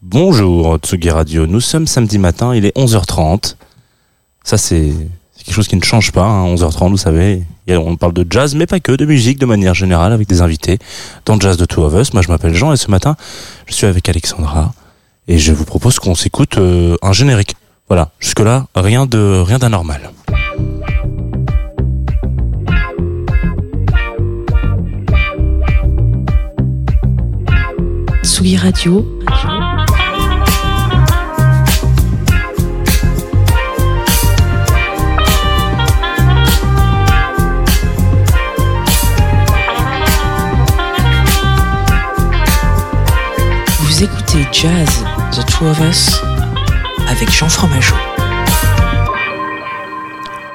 Bonjour Tsugi Radio, nous sommes samedi matin, il est 11h30. Ça c'est quelque chose qui ne change pas, hein, 11h30 vous savez. On parle de jazz mais pas que, de musique de manière générale avec des invités dans Jazz de Two of Us. Moi je m'appelle Jean et ce matin je suis avec Alexandra et je vous propose qu'on s'écoute euh, un générique. Voilà, jusque là rien de rien d'anormal. Tsugi Radio. Vous écoutez Jazz, The Two of Us, avec Jean Fromageau.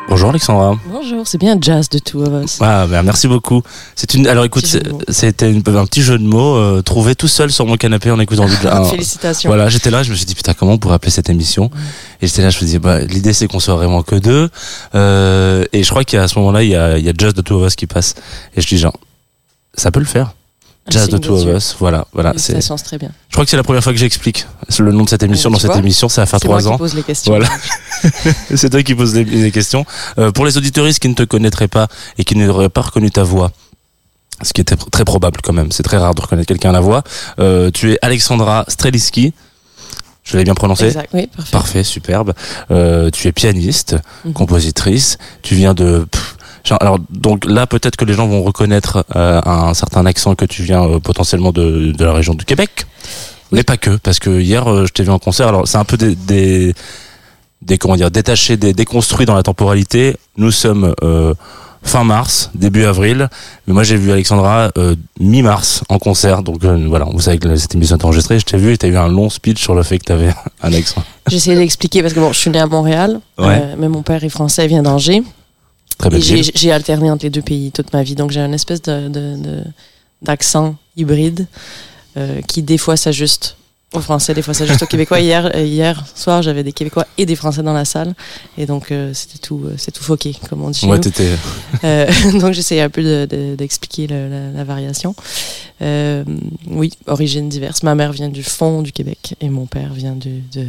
Bonjour Alexandra. Bonjour, c'est bien Jazz, The Two of Us. Ah, ben, merci beaucoup. C'est une. Alors écoute, c'était un petit jeu de mots euh, trouvé tout seul sur mon canapé en écoutant du jazz. Félicitations. Voilà, j'étais là, je me suis dit putain comment on pourrait appeler cette émission Et j'étais là, je me dis bah l'idée c'est qu'on soit vraiment que deux. Euh, et je crois qu'à ce moment-là il y a, il y a Just the Two of Us qui passe. Et je dis genre ça peut le faire. Just signe the Two of. Us, voilà, voilà. C'est. Félicitations, c'est très bien. Je crois que c'est la première fois que j'explique le nom de cette émission Ouais, dans cette émission. Ça va faire trois qui ans. pose les questions. Voilà. c'est toi qui poses les, les questions. Euh, pour les auditoristes qui ne te connaîtraient pas et qui n'auraient pas reconnu ta voix, ce qui était très probable quand même, c'est très rare de reconnaître quelqu'un à la voix. Euh, tu es Alexandra Streliski. Je l'ai bien prononcé. Exact, oui, parfait. Parfait, superbe. Euh, tu es pianiste, Mhm. compositrice. Tu viens de. pff, alors donc là peut-être que les gens vont reconnaître euh, un certain accent que tu viens euh, potentiellement de, de la région du Québec, Oui. mais pas que parce que hier euh, je t'ai vu en concert. Alors c'est un peu des, des des comment dire détachés, des déconstruits dans la temporalité. Nous sommes euh, fin mars, début avril, mais moi j'ai vu Alexandra euh, mi-mars en concert. Donc euh, voilà, vous savez que cette émission est enregistrée. Je t'ai vu et t'as eu un long speech sur le fait que t'avais un accent. J'ai essayé d'expliquer parce que bon, je suis née à Montréal, Ouais. euh, mais mon père est français, il vient d'Angers. Très Et belle j'ai ville. j'ai alterné entre les deux pays toute ma vie, donc j'ai un espèce de de- de- d'accent hybride euh, qui des fois s'ajuste au français, des fois s'ajuste au québécois. Hier, euh, hier soir, j'avais des québécois et des français dans la salle, et donc euh, c'était tout, euh, c'est tout foqué, comme on dit. chez Ouais, nous. t'étais. Euh, donc j'essayais un peu de- de- d'expliquer la, la variation. Oui, origines diverses. Ma mère vient du fond du Québec et mon père vient du, de,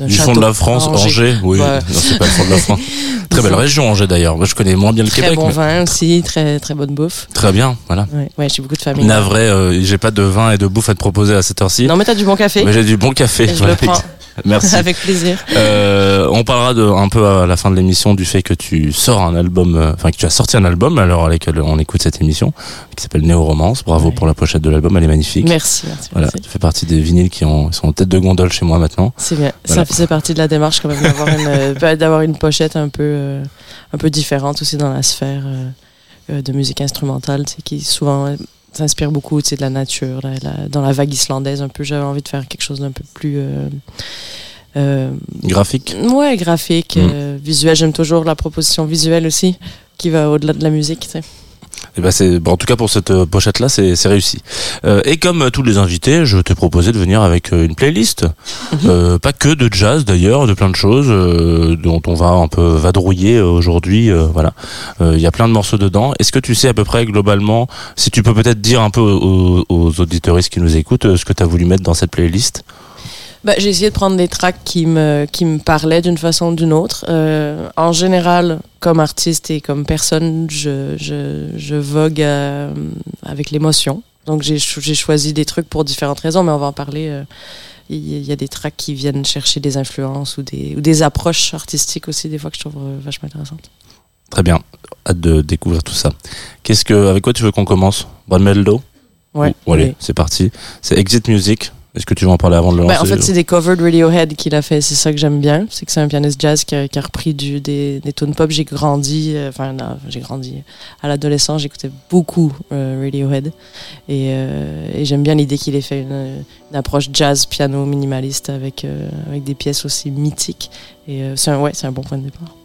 de- Du fond de la France, Angers. Oui, Ouais. c'est pas le fond de la France. Très belle région, Angers d'ailleurs. Moi, je connais moins bien le Très Québec. bon mais vin aussi, très très bonne bouffe. Très bien, voilà. Ouais, ouais j'ai beaucoup de famille. Navré, j'ai pas de vin et de bouffe à te proposer à cette heure-ci. Non mais t'as du bon café. Mais j'ai du bon café. Je le prends Merci. avec plaisir. Euh, on parlera de, un peu à la fin de l'émission du fait que tu sors un album, euh, enfin que tu as sorti un album à l'heure à laquelle on écoute cette émission, qui s'appelle Néo Romance. Bravo Ouais. pour la pochette de l'album, elle est magnifique. Merci, merci. Voilà, merci. tu fais partie des vinyles qui ont, sont en tête de gondole chez moi maintenant. C'est bien. Voilà. Ça faisait partie de la démarche quand même d'avoir une euh, d'avoir une pochette un peu euh, un peu différente aussi dans la sphère euh, euh, de musique instrumentale, qui souvent euh, s'inspire beaucoup, de la nature, la- dans la vague islandaise un peu. J'avais envie de faire quelque chose d'un peu plus euh, euh, Graphique. ouais graphique, Mm. euh, visuel. J'aime toujours la proposition visuelle aussi, qui va au-delà de la musique. Et ben c'est, bon, en tout cas pour cette euh, pochette là, c'est, c'est réussi. Euh, et comme euh, tous les invités, je t'ai proposé de venir avec euh, une playlist, Mhm. Euh, pas que de jazz d'ailleurs, de plein de choses euh, dont on va un peu vadrouiller aujourd'hui. euh, voilà, Euh, il y a plein de morceaux dedans. Est-ce que tu sais à peu près globalement, si tu peux peut-être dire un peu aux, aux auditeuristes qui nous écoutent, ce que tu as voulu mettre dans cette playlist? Bah, j'ai essayé de prendre des tracks qui me, qui me parlaient d'une façon ou d'une autre. Euh, en général, comme artiste et comme personne, je, je, je vogue euh, avec l'émotion. Donc j'ai cho- j'ai choisi des trucs pour différentes raisons, mais on va en parler. euh, Il y, a des tracks qui viennent chercher des influences ou des, ou des approches artistiques aussi, des fois que je trouve vachement intéressantes. Très bien, hâte de découvrir tout ça. Qu'est-ce que, avec quoi tu veux qu'on commence? Bonne Meldo? Ouais. Ou- allez, oui. c'est parti. C'est Exit Music. Est-ce que tu veux en parler avant de le Ben, lancer en fait, c'est des covers de Radiohead qu'il a fait. C'est ça que j'aime bien. C'est que c'est un pianiste jazz qui a, qui a repris du, des, des tunes pop. J'ai grandi, euh, enfin, j'ai grandi à l'adolescence. J'écoutais beaucoup euh, Radiohead. Et, euh, et j'aime bien l'idée qu'il ait fait une, une approche jazz, piano, minimaliste avec, avec des pièces aussi mythiques. Et c'est un, ouais, c'est un bon point de départ.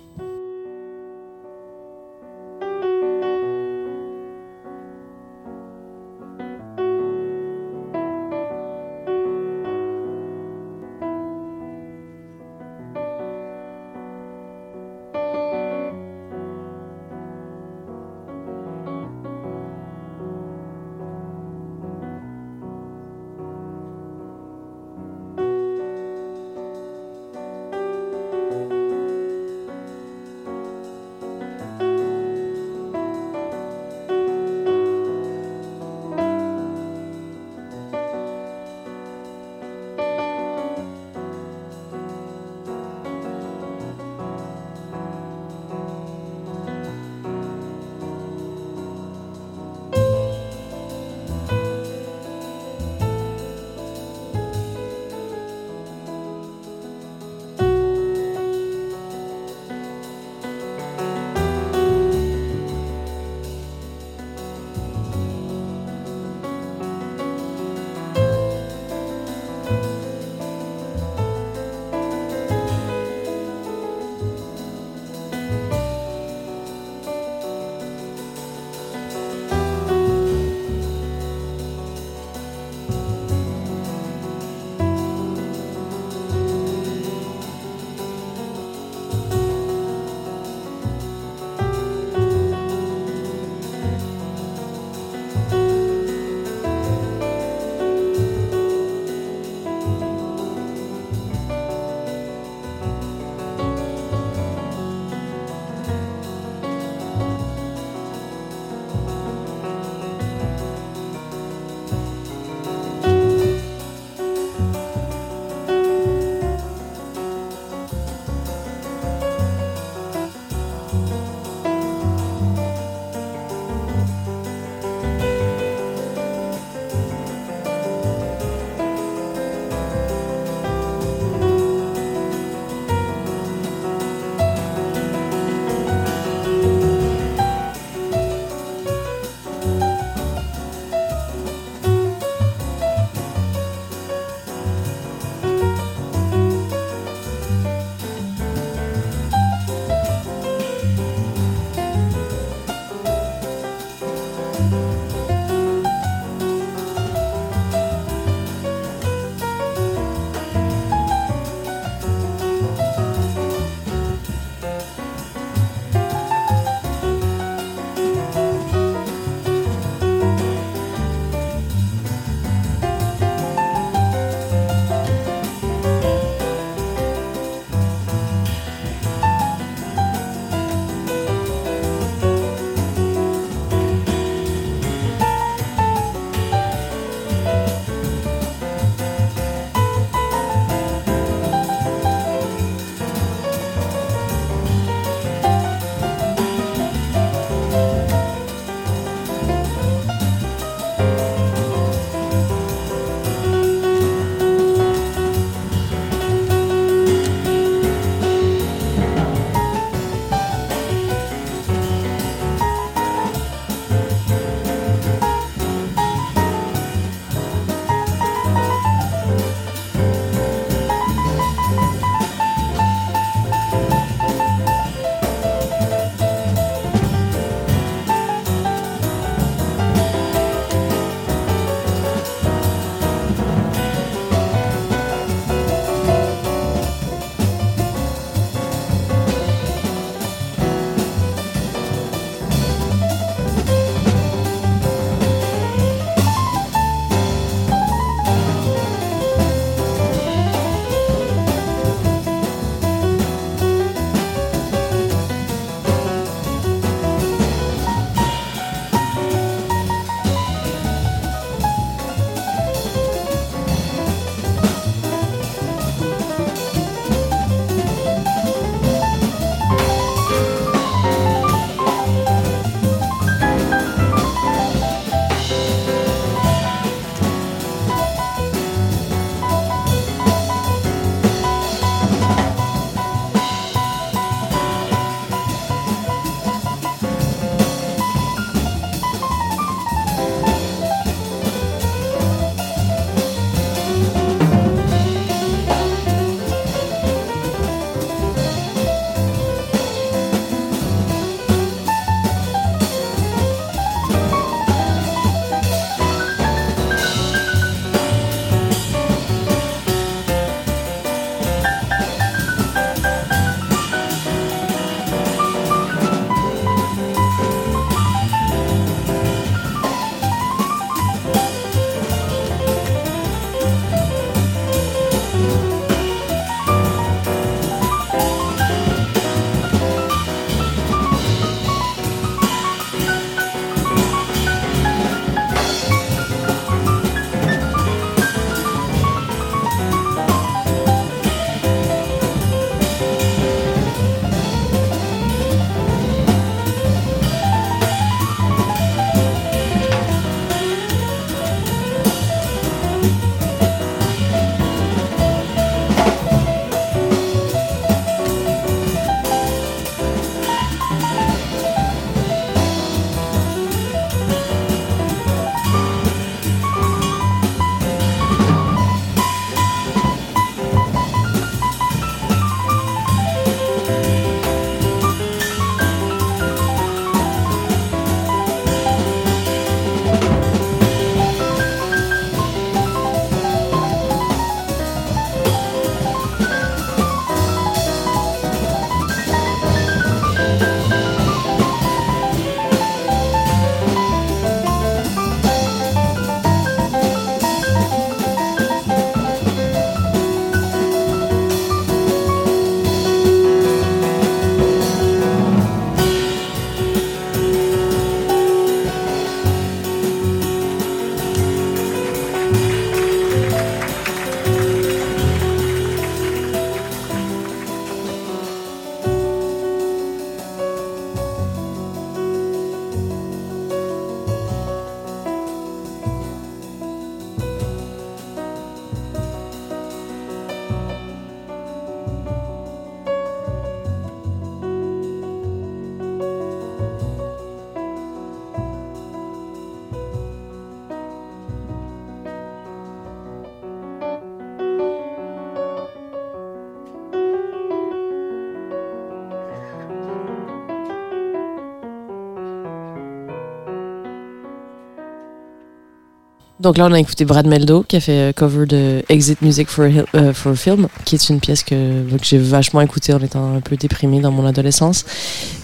Donc là, on a écouté Brad Meldo qui a fait euh, cover de Exit Music for euh, for a Film, qui est une pièce que, que j'ai vachement écoutée en étant un peu déprimée dans mon adolescence.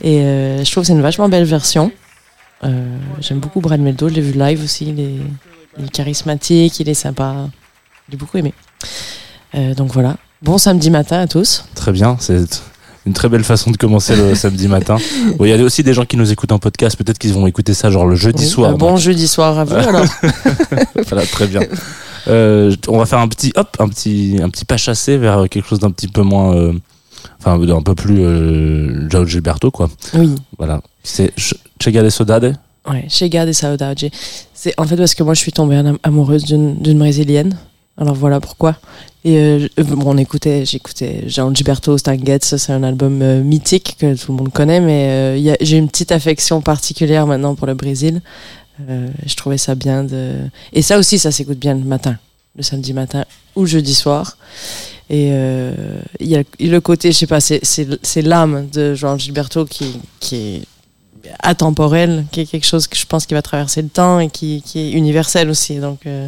Et euh, je trouve que c'est une vachement belle version. J'aime beaucoup Brad Meldo, je l'ai vu live aussi. Il est, il est charismatique, il est sympa. J'ai beaucoup aimé. Donc voilà. Bon samedi matin à tous. Très bien, c'est une très belle façon de commencer le samedi matin. Bon, Il y a aussi des gens qui nous écoutent en podcast, peut-être qu'ils vont écouter ça genre le jeudi Oui, soir. un bon jeudi soir à vous alors. voilà, très bien. Euh, on va faire un petit hop, un petit un petit pas chassé vers quelque chose d'un petit peu moins, euh, enfin d'un peu plus euh, João Gilberto quoi. Oui. Voilà, c'est Ch- Chega de Saudade? Ouais, Chega de Saudade. C'est en fait parce que moi je suis tombée am- amoureuse d'une brésilienne. Alors voilà pourquoi. Et euh, je- bon, on écoutait, j'écoutais Gilberto Stanguet, ça c'est un album euh, mythique que tout le monde connaît, mais euh, j'ai une petite affection particulière maintenant pour le Brésil. Euh, je trouvais ça bien de. Et ça aussi, ça s'écoute bien le matin, le samedi matin ou jeudi soir. Et euh, il y a le côté, je sais pas, c'est- l'âme de Jean Gilberto qui, est atemporel, qui est quelque chose que je pense qui va traverser le temps et qui, qui est universel aussi. Donc, euh,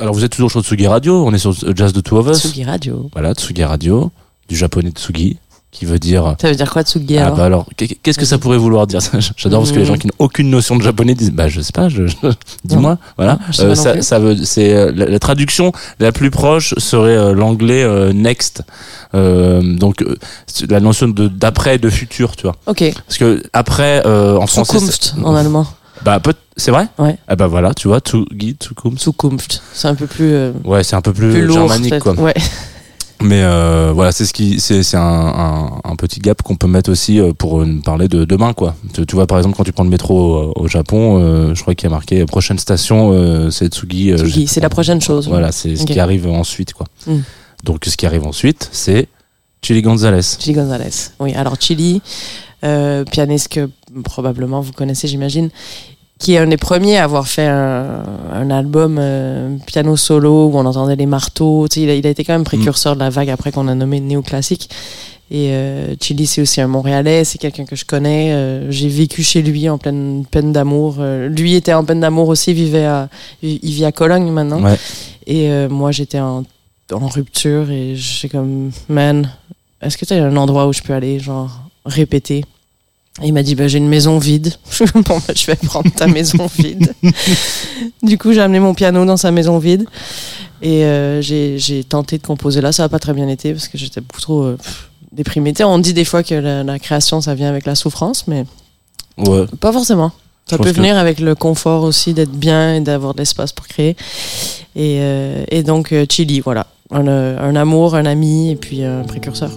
Alors vous êtes toujours sur Tsugi Radio, on est sur Jazz de Two of Us. Tsugi Radio. Voilà, Tsugi Radio, du japonais Tsugi, qui veut dire. Ça veut dire quoi Tsugi Ah alors bah alors, qu'est- qu'est-ce que ça pourrait vouloir dire ça? J'adore parce que les gens qui n'ont aucune notion de japonais disent bah je sais pas, je, je- dis-moi. Voilà, je pas non ça, ça veut, c'est euh, la, la traduction la plus proche serait euh, l'anglais euh, next. Euh, donc euh, la notion de d'après, de futur, tu vois. Ok. Parce que après euh, en français, Zukunft c'est- en allemand. Bah c'est vrai? Ouais. Ah bah voilà, tu vois, Tsugi, Tsukunft. Zukunft. C'est un peu plus, euh, Ouais, c'est un peu plus, plus lourd. germanique quoi. Ouais. Mais euh, voilà, c'est ce qui, c'est un, un, un petit gap qu'on peut mettre aussi euh, pour parler de demain, quoi. Tu, tu vois, par exemple, quand tu prends le métro euh, au Japon, euh, je crois qu'il y a marqué prochaine station, euh, c'est Tsugi. Tsugi, c'est la prochaine chose. Voilà, c'est ce qui arrive ensuite, quoi. Mm. Donc, ce qui arrive ensuite, c'est Chili Gonzalez. Chili Gonzalez. Oui, alors Chili, pianiste que probablement vous connaissez, j'imagine, qui est un des premiers à avoir fait un, un album euh, piano solo où on entendait les marteaux. Tu sais, il, a, il a été quand même précurseur de la vague après qu'on a nommé néoclassique. Et euh, Chili, c'est aussi un Montréalais, c'est quelqu'un que je connais. euh, J'ai vécu chez lui en pleine peine d'amour. Euh, lui était en peine d'amour aussi, vivait à, il vit à Cologne maintenant. Ouais. Et euh, moi, j'étais en, en rupture et j'ai comme, man, est-ce que tu as un endroit où je peux aller, genre, répéter Et il m'a dit, bah, j'ai une maison vide. bon, bah, je vais prendre ta maison vide. du coup, j'ai amené mon piano dans sa maison vide. Et euh, j'ai tenté de composer là. Ça n'a pas très bien été parce que j'étais beaucoup trop euh, déprimée. On dit des fois que la, la création, ça vient avec la souffrance, mais Ouais. pas forcément. Ça peut que- venir avec le confort aussi d'être bien et d'avoir de l'espace pour créer. Et, euh, et donc, Chili, voilà. Un, un amour, un ami et puis un précurseur.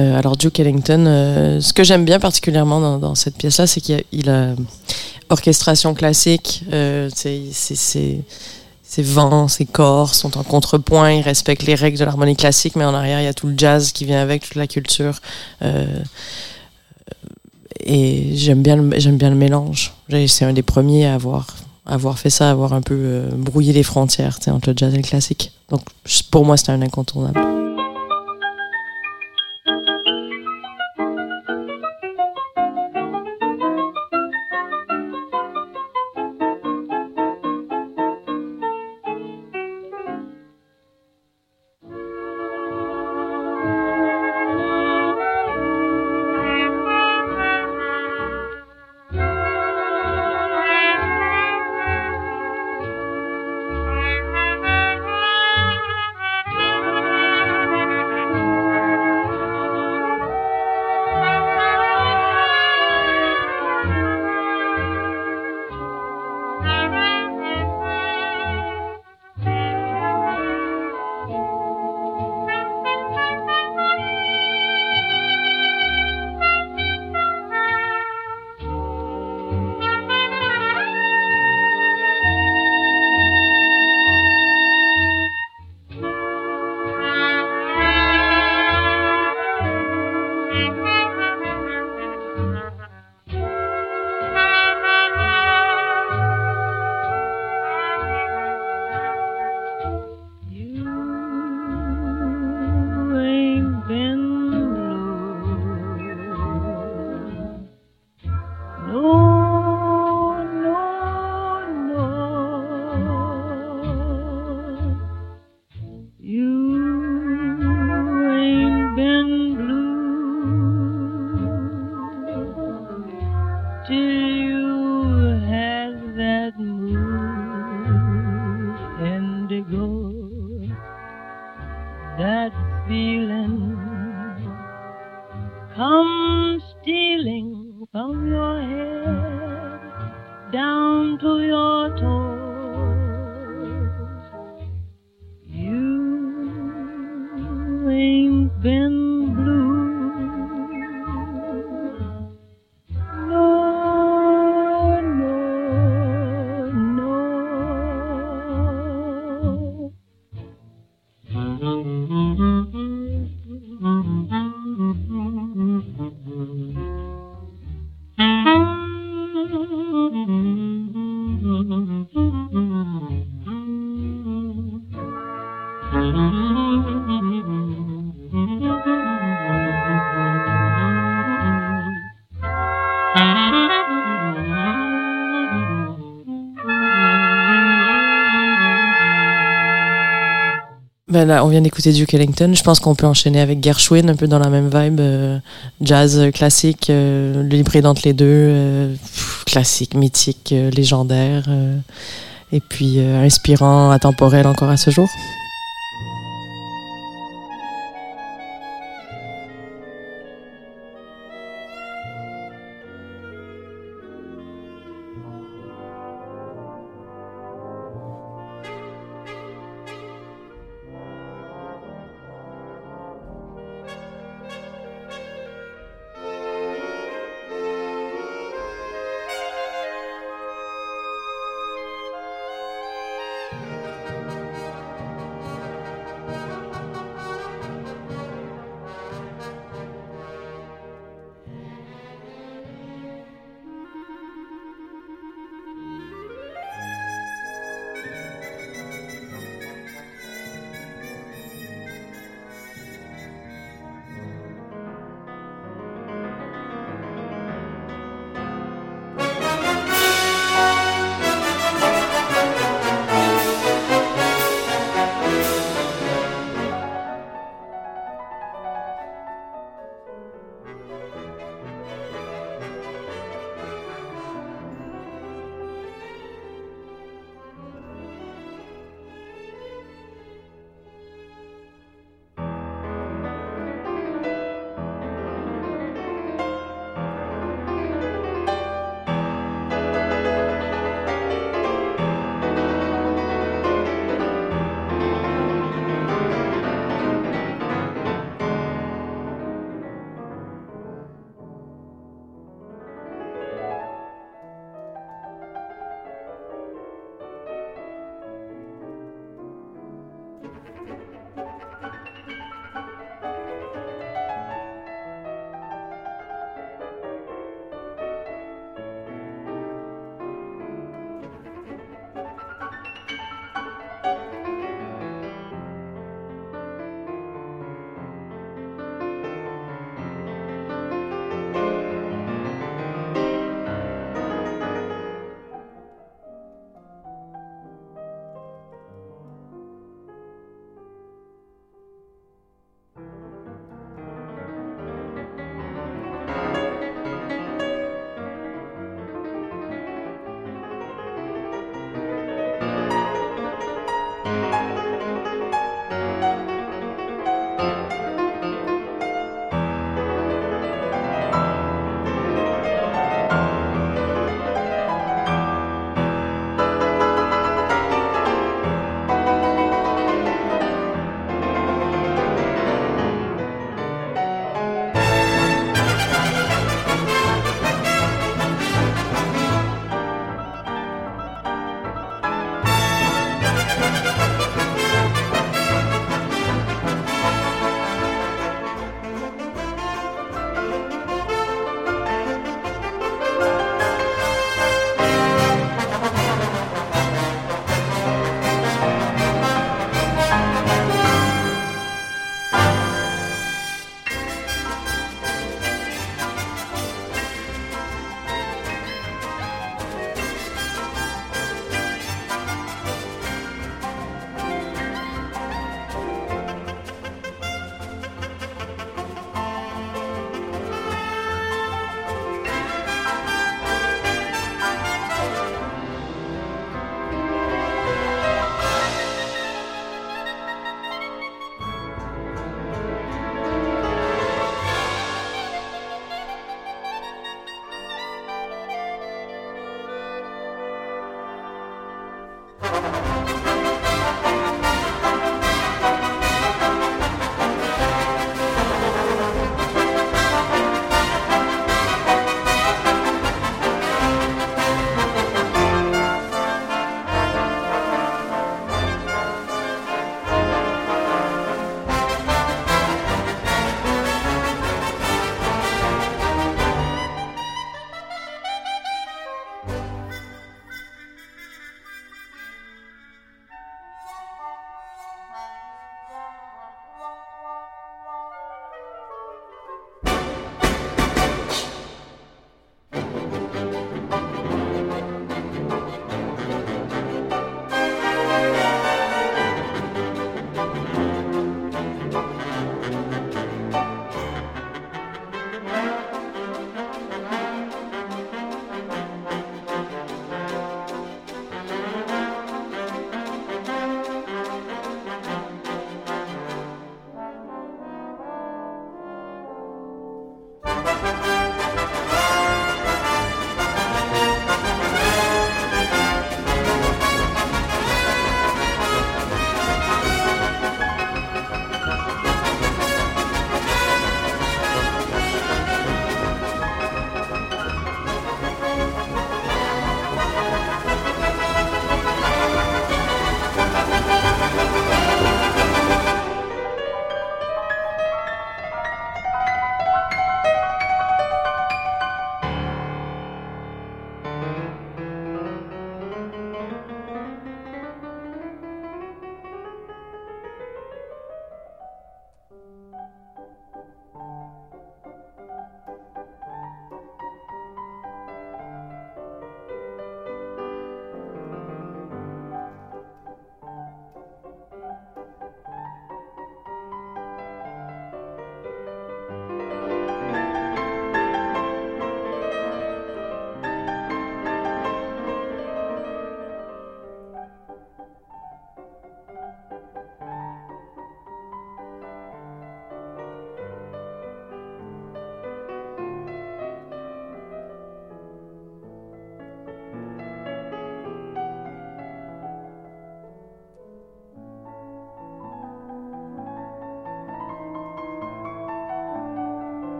Euh, alors Duke Ellington, euh, ce que j'aime bien particulièrement dans, cette pièce-là, c'est qu'il a, orchestration classique, euh, ses vents, ses corps sont en contrepoint, il respecte les règles de l'harmonie classique, mais en arrière il y a tout le jazz qui vient avec, toute la culture. euh, et j'aime bien, le- j'aime bien le mélange. C'est un des premiers à avoir, avoir fait ça, à avoir un peu brouillé les frontières entre le jazz et le classique. Donc pour moi c'était un incontournable. On vient d'écouter Duke Ellington. Je pense qu'on peut enchaîner avec Gershwin, un peu dans la même vibe. euh, jazz euh, classique, euh, le hybride entre les deux. euh, classique, mythique, légendaire. et puis inspirant, atemporel encore à ce jour.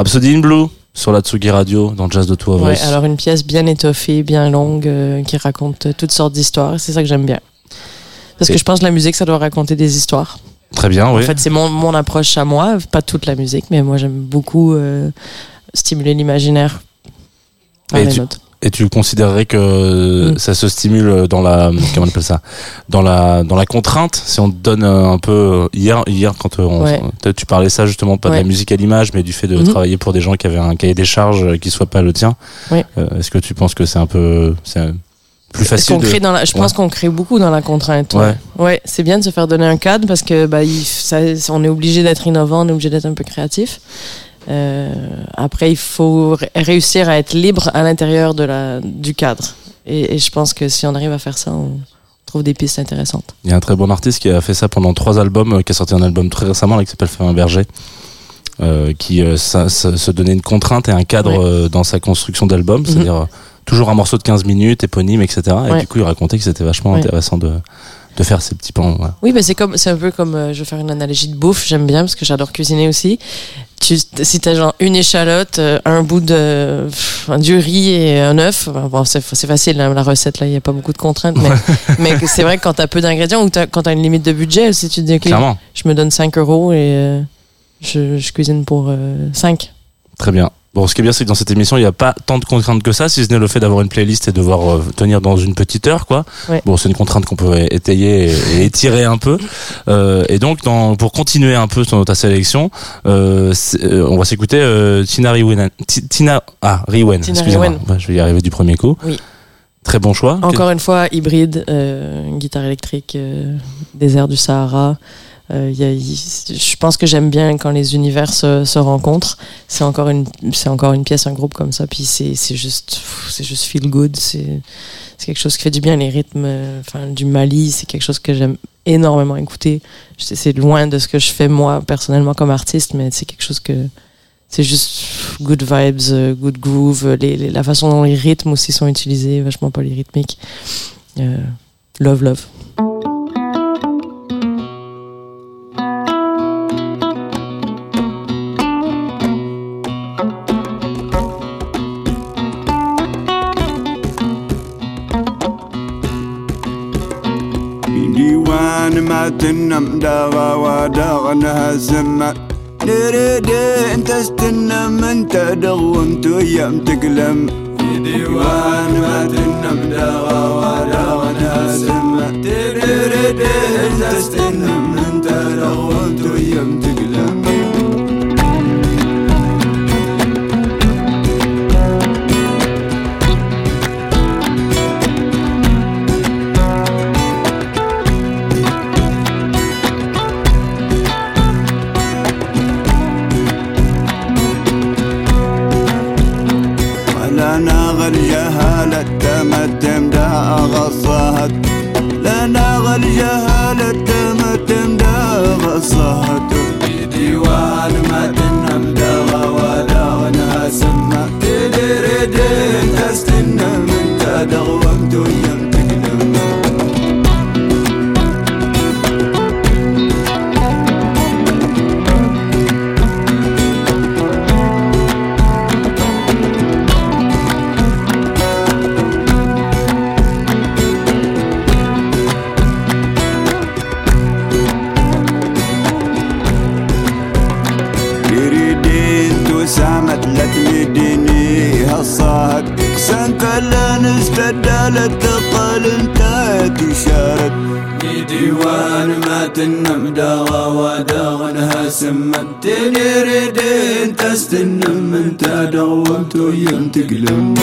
Rhapsody in Blue sur la Tsugi Radio dans Jazz de Two of Ouais, Us. alors une pièce bien étoffée, bien longue, euh, qui raconte euh, toutes sortes d'histoires. C'est ça que j'aime bien. Parce Et- que je pense que la musique, ça doit raconter des histoires. Très bien, oui. En fait, c'est mon, mon approche à moi, pas toute la musique, mais moi j'aime beaucoup euh, stimuler l'imaginaire par les tu- notes. Et tu considérerais que Mm. ça se stimule dans la comment on appelle ça dans la dans la contrainte si on te donne euh, un peu hier hier quand euh, on, Ouais. tu parlais ça justement pas de la musique à l'image mais du fait de Mhm. travailler pour des gens qui avaient un cahier des charges euh, qui soit pas le tien. Ouais. Euh, Est-ce que tu penses que c'est un peu c'est plus facile qu'on de... crée dans la, je pense qu'on crée beaucoup dans la contrainte. Ouais. Ouais, c'est bien de se faire donner un cadre parce que bah, il- ça- on est obligé d'être innovant, on est obligé d'être un peu créatif. Euh, après, il faut ré- réussir à être libre à l'intérieur de la du cadre. Et, et je pense que si on arrive à faire ça, on trouve des pistes intéressantes. Il y a un très bon artiste qui a fait ça pendant trois albums, euh, qui a sorti un album très récemment là, qui s'appelle Fabien Berger, euh, qui euh, ça- ça- se donnait une contrainte et un cadre Ouais. euh, dans sa construction d'album, Mhm. c'est-à-dire euh, toujours un morceau de 15 minutes, éponyme, etc. Et Ouais. du coup, il racontait que c'était vachement Ouais. intéressant de, de faire ces petits pans. voilà. Oui, mais c'est comme, c'est un peu comme, euh, je vais faire une analogie de bouffe, j'aime bien parce que j'adore cuisiner aussi. Tu, si t'as genre une échalote, euh, un bout de, pff, du riz et un œuf, bon, c'est, facile, hein, la recette, là, il n'y a pas beaucoup de contraintes, mais, mais c'est vrai que quand t'as peu d'ingrédients ou t'as- quand t'as une limite de budget, si tu te dis, ok, Clairement, je me donne 5 euros et euh, je, je cuisine pour euh, 5. Très bien. Bon, ce qui est bien, c'est que dans cette émission, il n'y a pas tant de contraintes que ça, si ce n'est le fait d'avoir une playlist et de devoir euh, tenir dans une petite heure, quoi. Ouais. Bon, c'est une contrainte qu'on peut étayer et, et étirer un peu. Euh, et donc, dans, pour continuer un peu dans ta sélection, euh, on va s'écouter Tina Riwen. Ti- Tina, ah, Riwen. Excusez-moi. Ouais, je vais y arriver du premier coup. Oui. Très bon choix. Encore une fois, hybride, une guitare électrique, désert du Sahara. Euh, y a- il- je pense que j'aime bien quand les univers se, se rencontrent. C'est encore une, c'est encore une pièce, un groupe comme ça. Puis c'est, c'est juste, c'est juste feel good. C'est, c'est quelque chose qui fait du bien. Les rythmes, euh, enfin, du Mali, c'est quelque chose que j'aime énormément écouter. C'est loin de ce que je fais moi personnellement comme artiste, mais c'est quelque chose que c'est juste good vibes, euh, good groove, euh, les, les- la façon dont les rythmes aussi sont utilisés, vachement polyrythmique. Euh, love, love. تنم داغا وداغا انها نريد انت استنم انت دغ وانت أيام تقلم. ديوان ما تنم داغا وداغا انها الزمان نريد انت استنم انت دغ وانت أيام تقلم. تمدى غصات لنا غلجها لاستنم انت داومتو يمتقلم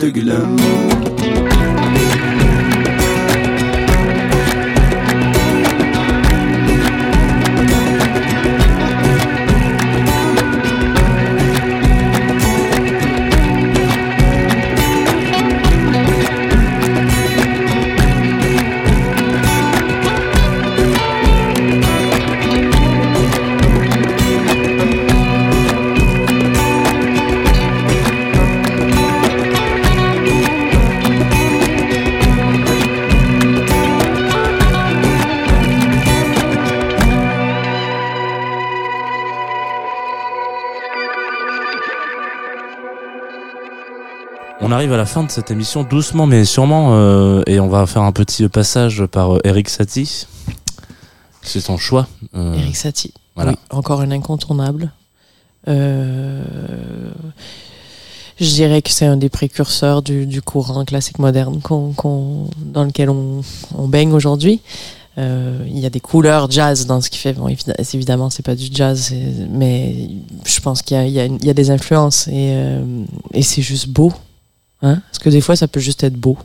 de glamour. Fin de cette émission doucement mais sûrement euh, et on va faire un petit passage par euh, Eric Satie. C'est son choix. euh, Eric Satie. Voilà. Oui, encore un incontournable. Euh, je dirais que c'est un des précurseurs du, du courant classique moderne qu'on, qu'on- dans lequel on, on baigne aujourd'hui. Euh, il y a des couleurs jazz dans ce qu'il fait. Bon, évi- évidemment, c'est pas du jazz, c'est- mais je pense qu'il y a, il y a, une- il y a des influences et, euh, et c'est juste beau. Hein? Parce que des fois, ça peut juste être beau.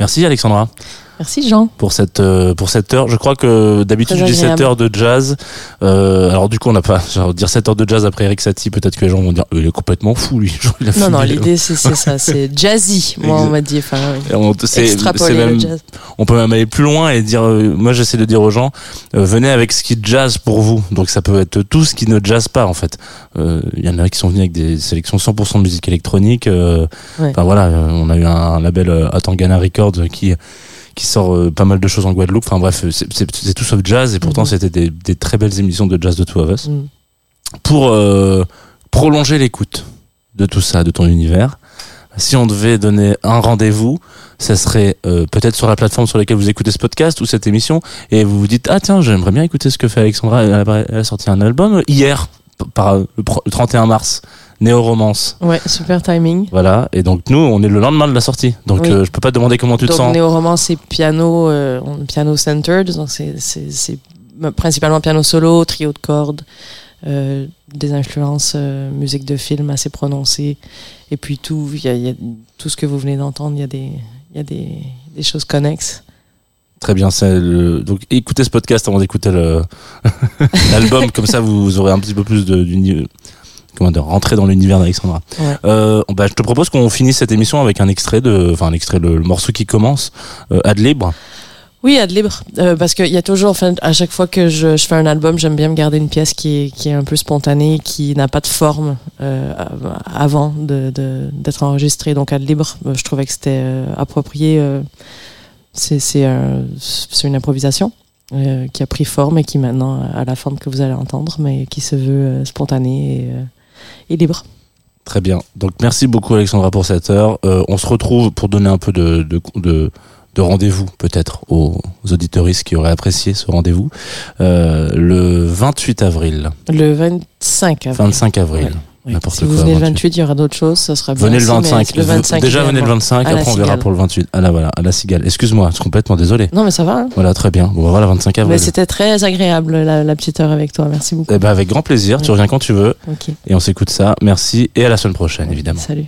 Merci Alexandra Merci Jean. pour cette euh, pour cette heure. Je crois que d'habitude dis 7 agréable. heures de jazz. Euh, alors du coup on n'a pas genre, dire 7 heures de jazz après Eric Satie. Peut-être que les gens vont dire Euh, il est complètement fou lui. Genre, Non, non, l'idée c'est c'est ça, c'est jazzy, moi on m'a dit. Enfin, on- même- le jazz. on peut même aller plus loin et dire euh, moi j'essaie de dire aux gens euh, venez avec ce qui jazz pour vous donc ça peut être tout ce qui ne jazz pas en fait Euh, il y en a qui sont venus avec des sélections 100% de musique électronique euh, Ouais. enfin voilà on a eu un, label euh, Atangana Records qui qui sort euh, pas mal de choses en Guadeloupe. Enfin bref, c'est- c'est tout sauf jazz et pourtant Mhm. c'était des, des très belles émissions de jazz de Two of Us. Mm. Pour euh, prolonger l'écoute de tout ça, de ton univers, si on devait donner un rendez-vous, ça serait euh, peut-être sur la plateforme sur laquelle vous écoutez ce podcast ou cette émission et vous vous dites ah tiens j'aimerais bien écouter ce que fait Alexandra. Elle a, elle a sorti un album hier par le 31 mars, Néo Romance. Ouais, super timing. Voilà, et donc nous, on est le lendemain de la sortie. Donc Oui. euh, je peux pas te demander comment tu te sens. néo-roman, c'est piano, euh, piano centered, donc c'est principalement piano solo, trio de cordes, euh, des influences euh, musique de film assez prononcées, et puis tout, il y a, y a tout ce que vous venez d'entendre, il y a des y a des, des choses connexes. Très bien, c'est le... donc écoutez ce podcast avant d'écouter le l'album, comme ça vous aurez un petit peu plus de comment dire, rentrer dans l'univers d'Alexandra. Ouais. Euh, bah, je te propose qu'on finisse cette émission avec un extrait de, enfin un extrait, le, le morceau qui commence, euh, ad libre. Oui, ad libre, euh, parce qu'il y a toujours, enfin, à chaque fois que je, je fais un album, j'aime bien me garder une pièce qui est, qui est un peu spontanée, qui n'a pas de forme euh, avant de- de- d'être enregistrée. Donc ad libre, je trouvais que c'était euh, approprié. c'est c'est un- c'est une improvisation qui a pris forme et qui maintenant a la forme que vous allez entendre, mais qui se veut spontanée et, et libre. Très bien. Donc merci beaucoup Alexandra pour cette heure. Euh, on se retrouve pour donner un peu de, de, de, de rendez-vous peut-être aux, aux auditeuristes qui auraient apprécié ce rendez-vous euh, le 28 avril, Le 25 avril. 25 avril. Ouais. Oui. N'importe Si vous venez le 28. 28, il y aura d'autres choses, ça sera bien Venez le aussi, mais 25. Le 25 Déjà venez le idéalement. 25, À la après on verra pour le 28. Ah là voilà, à la cigale. Excuse-moi, je suis complètement désolé. Non, mais ça va. hein. Voilà, très bien. Bon, bah, voilà, 25 avril. Mais c'était très agréable la, la petite heure avec toi. Merci beaucoup. Eh ben, avec grand plaisir, tu reviens quand tu veux et on s'écoute ça. Merci et à la semaine prochaine évidemment. Salut.